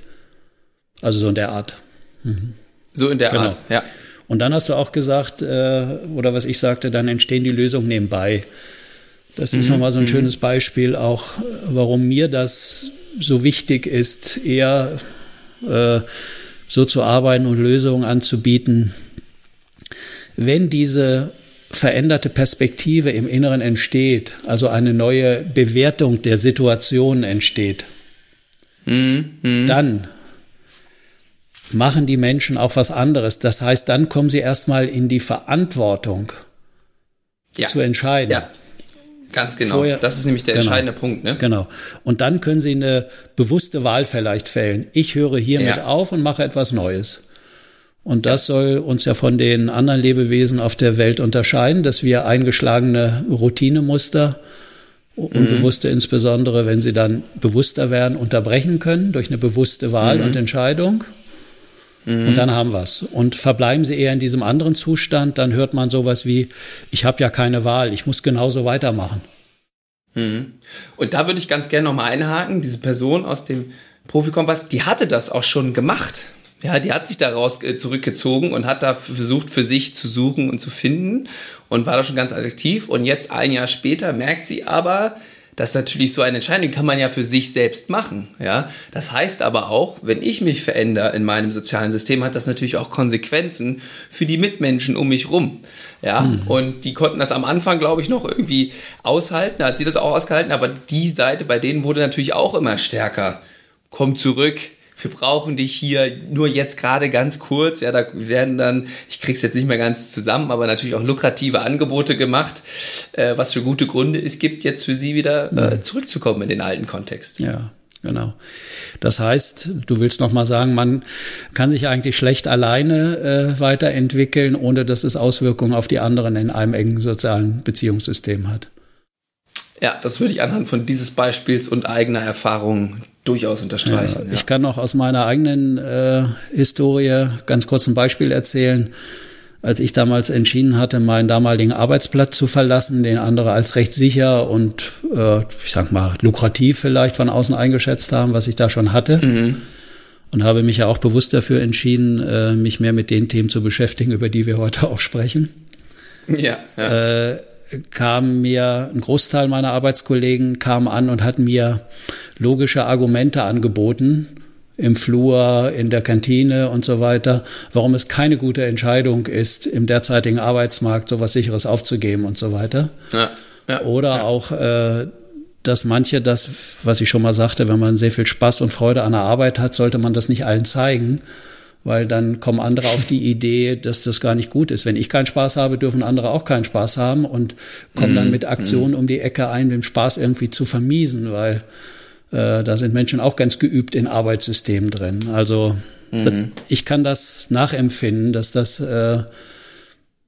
Also so in der Art. Mhm. So in der genau. Art, ja. Und dann hast du auch gesagt, äh, oder was ich sagte, dann entstehen die Lösungen nebenbei. Das ist mhm. nochmal so ein mhm. schönes Beispiel auch, warum mir das so wichtig ist, eher äh, so zu arbeiten und Lösungen anzubieten. Wenn diese veränderte Perspektive im Inneren entsteht, also eine neue Bewertung der Situation entsteht, mhm. Mhm. dann machen die Menschen auch was anderes. Das heißt, dann kommen sie erstmal in die Verantwortung ja. zu entscheiden. Ja. Ganz genau. Vorher, das ist nämlich der genau, entscheidende Punkt. Ne? Genau. Und dann können Sie eine bewusste Wahl vielleicht fällen. Ich höre hiermit ja. auf und mache etwas Neues. Und das soll uns ja von den anderen Lebewesen auf der Welt unterscheiden, dass wir eingeschlagene Routinemuster, unbewusste mhm. insbesondere, wenn sie dann bewusster werden, unterbrechen können durch eine bewusste Wahl mhm. und Entscheidung. Mhm. Und dann haben wir's. Und verbleiben sie eher in diesem anderen Zustand, dann hört man sowas wie, ich habe ja keine Wahl, ich muss genauso weitermachen. Mhm. Und da würde ich ganz gerne nochmal einhaken, diese Person aus dem Profikompass, die hatte das auch schon gemacht. Ja, die hat sich daraus äh, zurückgezogen und hat da versucht, für sich zu suchen und zu finden und war da schon ganz aktiv. Und jetzt ein Jahr später merkt sie aber, das ist natürlich so eine Entscheidung, die kann man ja für sich selbst machen. Ja? Das heißt aber auch, wenn ich mich verändere in meinem sozialen System, hat das natürlich auch Konsequenzen für die Mitmenschen um mich rum. Ja? Mhm. Und die konnten das am Anfang, glaube ich, noch irgendwie aushalten, da hat sie das auch ausgehalten, aber die Seite bei denen wurde natürlich auch immer stärker. Komm zurück, wir brauchen dich hier nur jetzt gerade ganz kurz. Ja, da werden dann, ich krieg's jetzt nicht mehr ganz zusammen, aber natürlich auch lukrative Angebote gemacht, äh, was für gute Gründe es gibt, jetzt für sie wieder äh, mhm. zurückzukommen in den alten Kontext. Ja. Genau. Das heißt, du willst noch mal sagen, man kann sich eigentlich schlecht alleine äh, weiterentwickeln, ohne dass es Auswirkungen auf die anderen in einem engen sozialen Beziehungssystem hat. Ja, das würde ich anhand von dieses Beispiels und eigener Erfahrung durchaus unterstreichen. Ja, ja. Ich kann noch aus meiner eigenen äh, Historie ganz kurz ein Beispiel erzählen. Als ich damals entschieden hatte, meinen damaligen Arbeitsplatz zu verlassen, den andere als recht sicher und äh, ich sag mal lukrativ vielleicht von außen eingeschätzt haben, was ich da schon hatte. Mhm. Und habe mich ja auch bewusst dafür entschieden, äh, mich mehr mit den Themen zu beschäftigen, über die wir heute auch sprechen. Ja. ja. Äh, kam mir, ein Großteil meiner Arbeitskollegen kam an und hat mir logische Argumente angeboten, im Flur, in der Kantine und so weiter, warum es keine gute Entscheidung ist, im derzeitigen Arbeitsmarkt sowas Sicheres aufzugeben und so weiter. Ja, ja, Oder ja. auch, äh, dass manche das, was ich schon mal sagte, wenn man sehr viel Spaß und Freude an der Arbeit hat, sollte man das nicht allen zeigen weil dann kommen andere auf die Idee, dass das gar nicht gut ist. Wenn ich keinen Spaß habe, dürfen andere auch keinen Spaß haben und kommen dann mhm. mit Aktionen mhm. um die Ecke ein, den Spaß irgendwie zu vermiesen, weil äh, da sind Menschen auch ganz geübt in Arbeitssystemen drin. Also mhm. ich kann das nachempfinden, dass das äh,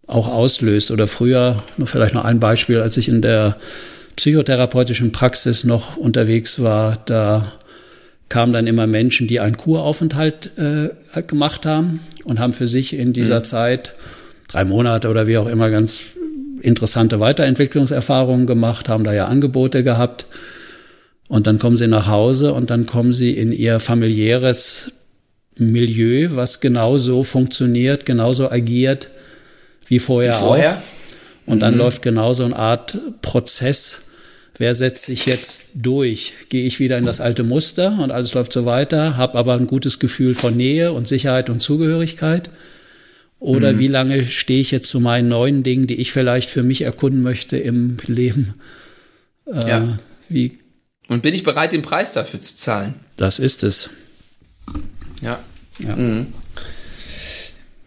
auch auslöst. Oder früher, vielleicht noch ein Beispiel, als ich in der psychotherapeutischen Praxis noch unterwegs war, da kamen dann immer Menschen, die einen Kuraufenthalt äh, gemacht haben und haben für sich in dieser mhm. Zeit drei Monate oder wie auch immer ganz interessante Weiterentwicklungserfahrungen gemacht, haben da ja Angebote gehabt. Und dann kommen sie nach Hause und dann kommen sie in ihr familiäres Milieu, was genauso funktioniert, genauso agiert wie vorher, wie vorher? auch. Und dann mhm. läuft genauso eine Art Prozess. Wer setzt sich jetzt durch? Gehe ich wieder in das alte Muster und alles läuft so weiter, habe aber ein gutes Gefühl von Nähe und Sicherheit und Zugehörigkeit? Oder mhm. wie lange stehe ich jetzt zu meinen neuen Dingen, die ich vielleicht für mich erkunden möchte im Leben? Äh, ja. Wie und bin ich bereit, den Preis dafür zu zahlen? Das ist es. Ja. Ja. Mhm.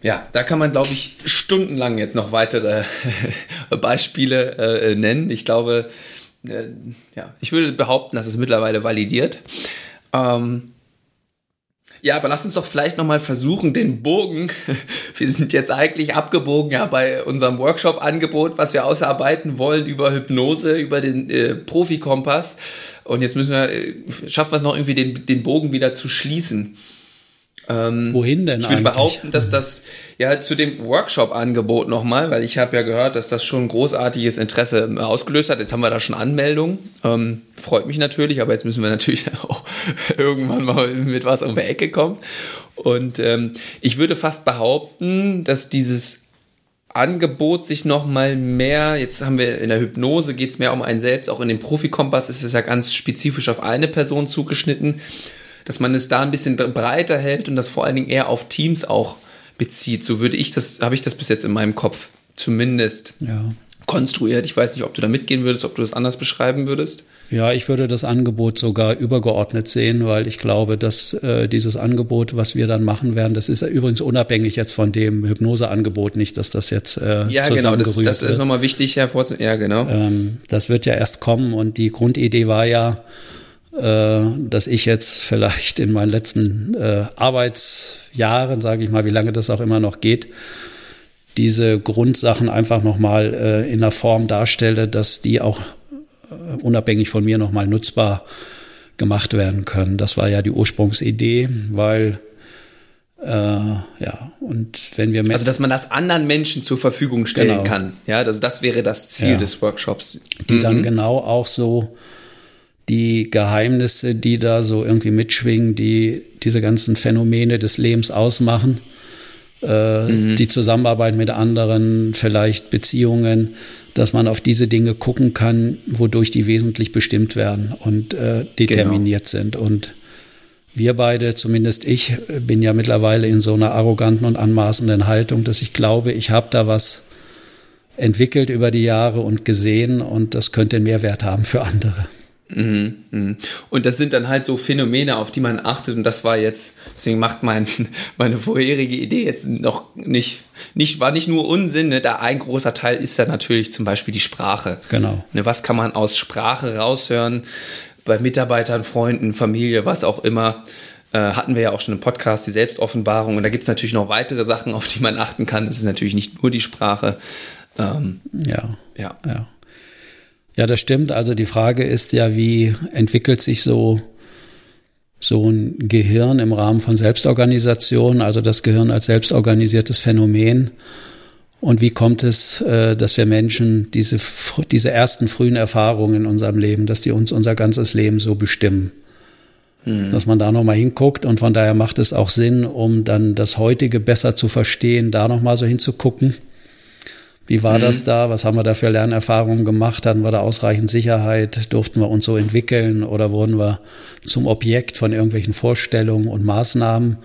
Ja, da kann man, glaube ich, stundenlang jetzt noch weitere (laughs) Beispiele äh, nennen. Ich glaube, äh, ja, ich würde behaupten, dass es mittlerweile validiert. Ähm, ja, aber lass uns doch vielleicht nochmal versuchen, den Bogen, (laughs) wir sind jetzt eigentlich abgebogen ja bei unserem Workshop-Angebot, was wir ausarbeiten wollen über Hypnose, über den äh, Profi-Kompass. Und jetzt müssen wir, äh, schaffen wir es noch irgendwie den, den Bogen wieder zu schließen. Ähm, Wohin denn Ich würde eigentlich? behaupten, dass das ja zu dem Workshop-Angebot nochmal, weil ich habe ja gehört, dass das schon großartiges Interesse ausgelöst hat. Jetzt haben wir da schon Anmeldungen. Ähm, freut mich natürlich, aber jetzt müssen wir natürlich (laughs) auch irgendwann mal mit was um die Ecke kommen. Und ähm, ich würde fast behaupten, dass dieses Angebot sich nochmal mehr, jetzt haben wir in der Hypnose geht es mehr um einen selbst, auch in dem Profikompass ist es ja ganz spezifisch auf eine Person zugeschnitten dass man es da ein bisschen breiter hält und das vor allen Dingen eher auf Teams auch bezieht. So würde ich das, habe ich das bis jetzt in meinem Kopf zumindest ja. konstruiert. Ich weiß nicht, ob du da mitgehen würdest, ob du das anders beschreiben würdest. Ja, ich würde das Angebot sogar übergeordnet sehen, weil ich glaube, dass äh, dieses Angebot, was wir dann machen werden, das ist übrigens unabhängig jetzt von dem Hypnoseangebot, nicht, dass das jetzt äh, ja genau, das, das ist nochmal wichtig hervorzuheben. Ja genau. Ähm, das wird ja erst kommen und die Grundidee war ja, dass ich jetzt vielleicht in meinen letzten äh, Arbeitsjahren, sage ich mal, wie lange das auch immer noch geht, diese Grundsachen einfach nochmal äh, in einer Form darstelle, dass die auch äh, unabhängig von mir nochmal nutzbar gemacht werden können. Das war ja die Ursprungsidee, weil äh, ja, und wenn wir Also, dass man das anderen Menschen zur Verfügung stellen genau. kann. Ja, das, das wäre das Ziel ja. des Workshops. Die mhm. dann genau auch so die Geheimnisse, die da so irgendwie mitschwingen, die diese ganzen Phänomene des Lebens ausmachen, äh, mhm. die Zusammenarbeit mit anderen, vielleicht Beziehungen, dass man auf diese Dinge gucken kann, wodurch die wesentlich bestimmt werden und äh, determiniert genau. sind. Und wir beide, zumindest ich, bin ja mittlerweile in so einer arroganten und anmaßenden Haltung, dass ich glaube, ich habe da was entwickelt über die Jahre und gesehen und das könnte einen Mehrwert haben für andere. Mhm, mhm. Und das sind dann halt so Phänomene, auf die man achtet. Und das war jetzt, deswegen macht mein, (laughs) meine vorherige Idee jetzt noch nicht, nicht war nicht nur Unsinn. Ne? Da ein großer Teil ist ja natürlich zum Beispiel die Sprache. Genau. Ne? Was kann man aus Sprache raushören? Bei Mitarbeitern, Freunden, Familie, was auch immer. Äh, hatten wir ja auch schon im Podcast, die Selbstoffenbarung. Und da gibt es natürlich noch weitere Sachen, auf die man achten kann. Das ist natürlich nicht nur die Sprache. Ähm, ja. Ja. ja. Ja, das stimmt. Also die Frage ist ja, wie entwickelt sich so so ein Gehirn im Rahmen von Selbstorganisation, also das Gehirn als selbstorganisiertes Phänomen. Und wie kommt es, äh, dass wir Menschen diese, diese ersten frühen Erfahrungen in unserem Leben, dass die uns unser ganzes Leben so bestimmen? Hm. Dass man da nochmal hinguckt und von daher macht es auch Sinn, um dann das heutige besser zu verstehen, da nochmal so hinzugucken. Wie war mhm. das da? Was haben wir da für Lernerfahrungen gemacht? Hatten wir da ausreichend Sicherheit? Durften wir uns so entwickeln oder wurden wir zum Objekt von irgendwelchen Vorstellungen und Maßnahmen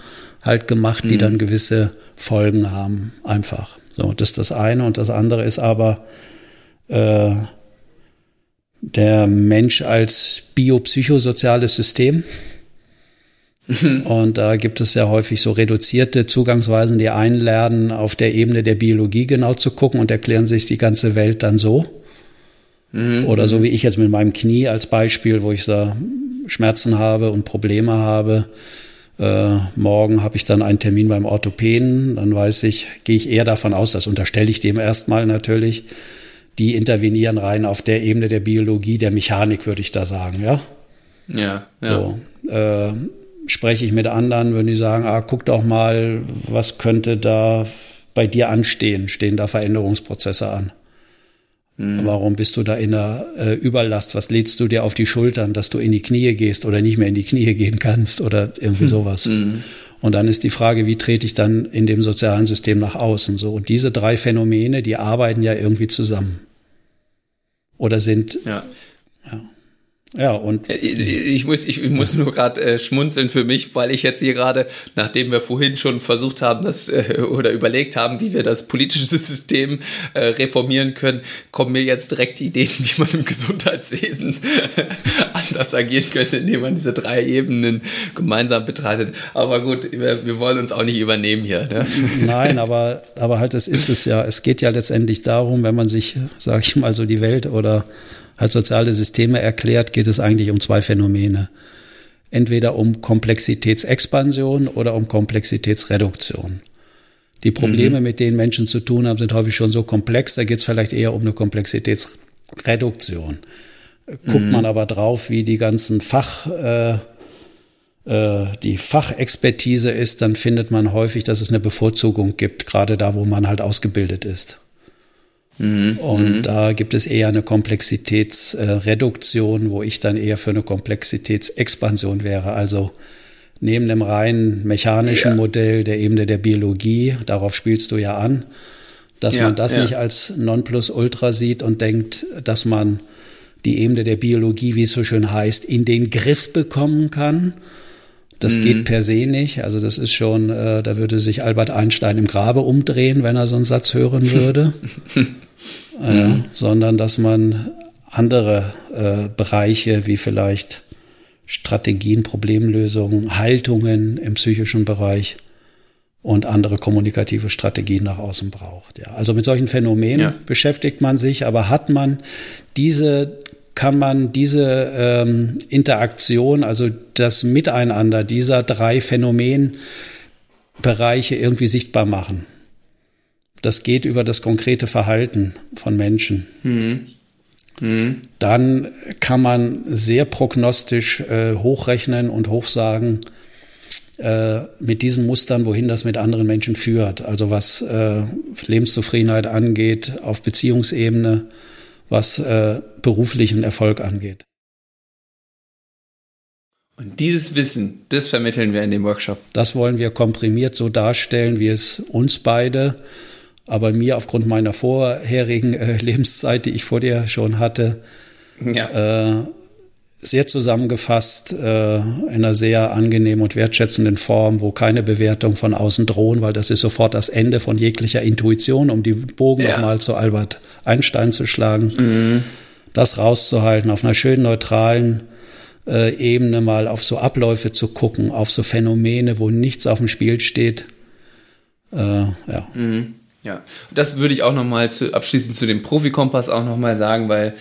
halt gemacht, die mhm. dann gewisse Folgen haben? Einfach. So, das ist das eine. Und das andere ist aber, äh, der Mensch als biopsychosoziales System. Mhm. Und da gibt es ja häufig so reduzierte Zugangsweisen, die einlernen, auf der Ebene der Biologie genau zu gucken und erklären sich die ganze Welt dann so. Mhm. Oder so wie ich jetzt mit meinem Knie als Beispiel, wo ich so Schmerzen habe und Probleme habe, Äh, morgen habe ich dann einen Termin beim Orthopäden, dann weiß ich, gehe ich eher davon aus, das unterstelle ich dem erstmal natürlich, die intervenieren rein auf der Ebene der Biologie, der Mechanik, würde ich da sagen, ja. Ja, ja. So, äh, spreche ich mit anderen, würden die sagen, ah, guck doch mal, was könnte da bei dir anstehen? Stehen da Veränderungsprozesse an? Mhm. Warum bist du da in der äh, Überlast? Was lädst du dir auf die Schultern, dass du in die Knie gehst oder nicht mehr in die Knie gehen kannst oder irgendwie hm. sowas? Mhm. Und dann ist die Frage, wie trete ich dann in dem sozialen System nach außen? So und diese drei Phänomene, die arbeiten ja irgendwie zusammen oder sind ja. ja. Ja, und ich muss, ich muss nur gerade äh, schmunzeln für mich, weil ich jetzt hier gerade, nachdem wir vorhin schon versucht haben, das äh, oder überlegt haben, wie wir das politische System äh, reformieren können, kommen mir jetzt direkt Ideen, wie man im Gesundheitswesen (laughs) anders agieren könnte, indem man diese drei Ebenen gemeinsam betrachtet. Aber gut, wir, wir wollen uns auch nicht übernehmen hier. Ne? Nein, aber, aber halt, das ist es ja. Es geht ja letztendlich darum, wenn man sich, sage ich mal, so die Welt oder als soziale Systeme erklärt, geht es eigentlich um zwei Phänomene. Entweder um Komplexitätsexpansion oder um Komplexitätsreduktion. Die Probleme, mhm. mit denen Menschen zu tun haben, sind häufig schon so komplex, da geht es vielleicht eher um eine Komplexitätsreduktion. Guckt mhm. man aber drauf, wie die ganzen Fach, äh, äh, die Fachexpertise ist, dann findet man häufig, dass es eine Bevorzugung gibt, gerade da, wo man halt ausgebildet ist. Mhm. Und mhm. da gibt es eher eine Komplexitätsreduktion, wo ich dann eher für eine Komplexitätsexpansion wäre. Also neben dem rein mechanischen ja. Modell der Ebene der Biologie, darauf spielst du ja an, dass ja, man das ja. nicht als Nonplusultra sieht und denkt, dass man die Ebene der Biologie, wie es so schön heißt, in den Griff bekommen kann. Das mhm. geht per se nicht. Also das ist schon, äh, da würde sich Albert Einstein im Grabe umdrehen, wenn er so einen Satz hören (laughs) würde. (laughs) äh, sondern dass man andere äh, Bereiche wie vielleicht Strategien, Problemlösungen, Haltungen im psychischen Bereich und andere kommunikative Strategien nach außen braucht. Ja, also mit solchen Phänomenen ja. beschäftigt man sich, aber hat man diese, kann man diese ähm, Interaktion, also das Miteinander dieser drei Phänomenbereiche irgendwie sichtbar machen? Das geht über das konkrete Verhalten von Menschen. Mhm. Mhm. Dann kann man sehr prognostisch äh, hochrechnen und hochsagen äh, mit diesen Mustern, wohin das mit anderen Menschen führt. Also was äh, Lebenszufriedenheit angeht, auf Beziehungsebene, was äh, beruflichen Erfolg angeht. Und dieses Wissen, das vermitteln wir in dem Workshop. Das wollen wir komprimiert so darstellen, wie es uns beide aber mir aufgrund meiner vorherigen äh, (laughs) Lebenszeit, die ich vor dir schon hatte, ja. äh, sehr zusammengefasst äh, in einer sehr angenehmen und wertschätzenden Form, wo keine Bewertung von außen drohen, weil das ist sofort das Ende von jeglicher Intuition, um die Bogen ja. nochmal zu Albert Einstein zu schlagen. Mhm. Das rauszuhalten, auf einer schönen neutralen äh, Ebene mal auf so Abläufe zu gucken, auf so Phänomene, wo nichts auf dem Spiel steht. Äh, ja. Mhm. Ja, das würde ich auch nochmal zu, abschließend zu dem Profikompass auch nochmal sagen, weil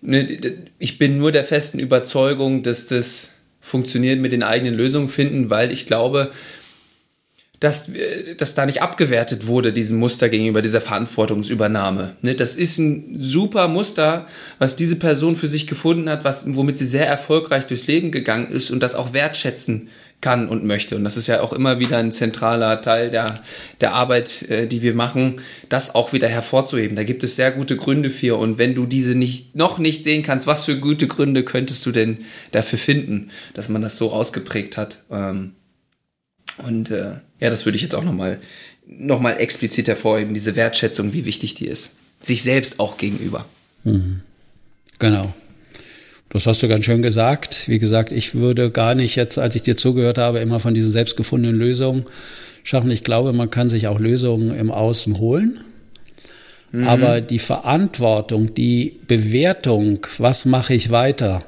ne, ich bin nur der festen Überzeugung, dass das funktioniert mit den eigenen Lösungen finden, weil ich glaube, dass, dass da nicht abgewertet wurde, diesem Muster gegenüber dieser Verantwortungsübernahme. Ne, das ist ein super Muster, was diese Person für sich gefunden hat, was, womit sie sehr erfolgreich durchs Leben gegangen ist und das auch wertschätzen kann und möchte. Und das ist ja auch immer wieder ein zentraler Teil der, der Arbeit, äh, die wir machen, das auch wieder hervorzuheben. Da gibt es sehr gute Gründe für. Und wenn du diese nicht, noch nicht sehen kannst, was für gute Gründe könntest du denn dafür finden, dass man das so ausgeprägt hat? Ähm, und äh, ja, das würde ich jetzt auch nochmal noch mal explizit hervorheben, diese Wertschätzung, wie wichtig die ist. Sich selbst auch gegenüber. Mhm. Genau. Das hast du ganz schön gesagt. Wie gesagt, ich würde gar nicht jetzt, als ich dir zugehört habe, immer von diesen selbstgefundenen Lösungen schaffen. Ich glaube, man kann sich auch Lösungen im Außen holen. Mhm. Aber die Verantwortung, die Bewertung, was mache ich weiter?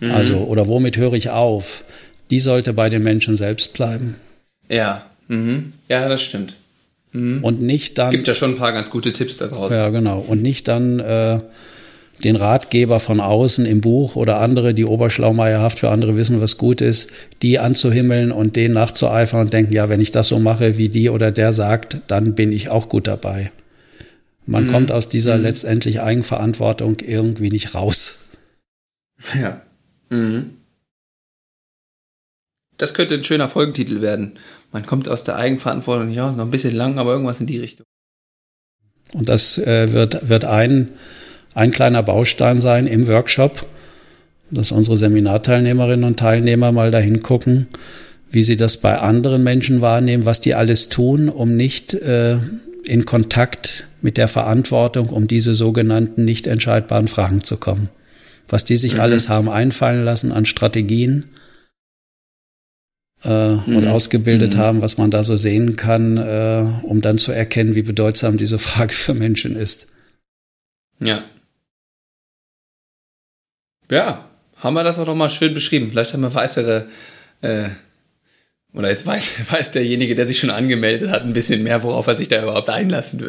Mhm. Also, oder womit höre ich auf? Die sollte bei den Menschen selbst bleiben. Ja, mhm. ja, das stimmt. Mhm. Und nicht dann. Gibt ja schon ein paar ganz gute Tipps daraus. Ja, genau. Und nicht dann, äh, den Ratgeber von außen im Buch oder andere, die oberschlaumeierhaft für andere wissen, was gut ist, die anzuhimmeln und denen nachzueifern und denken, ja, wenn ich das so mache, wie die oder der sagt, dann bin ich auch gut dabei. Man mhm. kommt aus dieser mhm. letztendlich Eigenverantwortung irgendwie nicht raus. Ja. Mhm. Das könnte ein schöner Folgentitel werden. Man kommt aus der Eigenverantwortung nicht raus, noch ein bisschen lang, aber irgendwas in die Richtung. Und das äh, wird, wird ein, ein kleiner Baustein sein im Workshop, dass unsere Seminarteilnehmerinnen und Teilnehmer mal dahin gucken, wie sie das bei anderen Menschen wahrnehmen, was die alles tun, um nicht äh, in Kontakt mit der Verantwortung, um diese sogenannten nicht entscheidbaren Fragen zu kommen. Was die sich mhm. alles haben einfallen lassen an Strategien äh, mhm. und ausgebildet mhm. haben, was man da so sehen kann, äh, um dann zu erkennen, wie bedeutsam diese Frage für Menschen ist. Ja. Ja, haben wir das auch nochmal schön beschrieben. Vielleicht haben wir weitere äh, oder jetzt weiß, (laughs) weiß derjenige, der sich schon angemeldet hat, ein bisschen mehr, worauf er sich da überhaupt einlassen,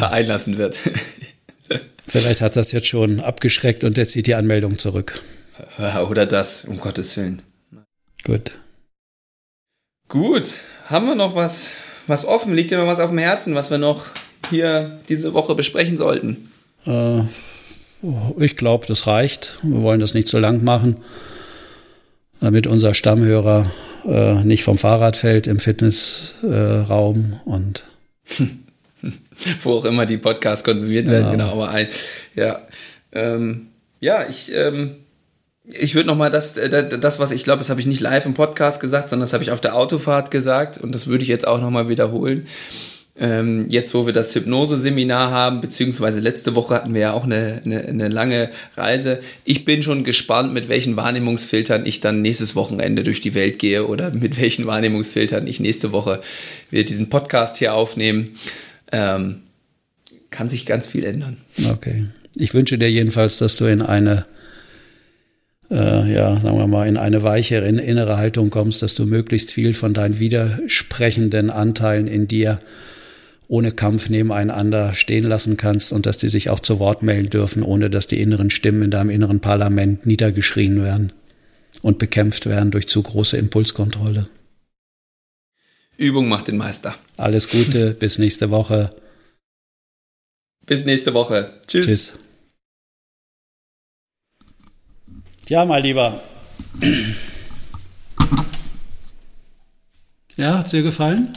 ja. (laughs) einlassen wird. (laughs) Vielleicht hat das jetzt schon abgeschreckt und er zieht die Anmeldung zurück. Oder das, um Gottes Willen. Gut. Gut. Haben wir noch was, was offen? Liegt dir noch was auf dem Herzen, was wir noch hier diese Woche besprechen sollten? Äh, ich glaube, das reicht. Wir wollen das nicht so lang machen, damit unser Stammhörer äh, nicht vom Fahrrad fällt im Fitnessraum äh, und (laughs) wo auch immer die Podcasts konsumiert werden, genau, aber ein, ja, ähm, ja, ich, ähm, ich würde nochmal das, äh, das, was ich glaube, das habe ich nicht live im Podcast gesagt, sondern das habe ich auf der Autofahrt gesagt und das würde ich jetzt auch nochmal wiederholen ähm, jetzt wo wir das Hypnose-Seminar haben, beziehungsweise letzte Woche hatten wir ja auch eine, eine, eine, lange Reise. Ich bin schon gespannt, mit welchen Wahrnehmungsfiltern ich dann nächstes Wochenende durch die Welt gehe oder mit welchen Wahrnehmungsfiltern ich nächste Woche wir diesen Podcast hier aufnehmen. Ähm, kann sich ganz viel ändern. Okay. Ich wünsche dir jedenfalls, dass du in eine äh, ja, sagen wir mal, in eine weichere innere Haltung kommst, dass du möglichst viel von deinen widersprechenden Anteilen in dir ohne Kampf nebeneinander stehen lassen kannst und dass die sich auch zu Wort melden dürfen, ohne dass die inneren Stimmen in deinem inneren Parlament niedergeschrien werden und bekämpft werden durch zu große Impulskontrolle. Übung macht den Meister. Alles Gute, (laughs) bis nächste Woche. Bis nächste Woche. Tschüss. Tschüss. Ja, mein Lieber. Ja, hat's dir gefallen?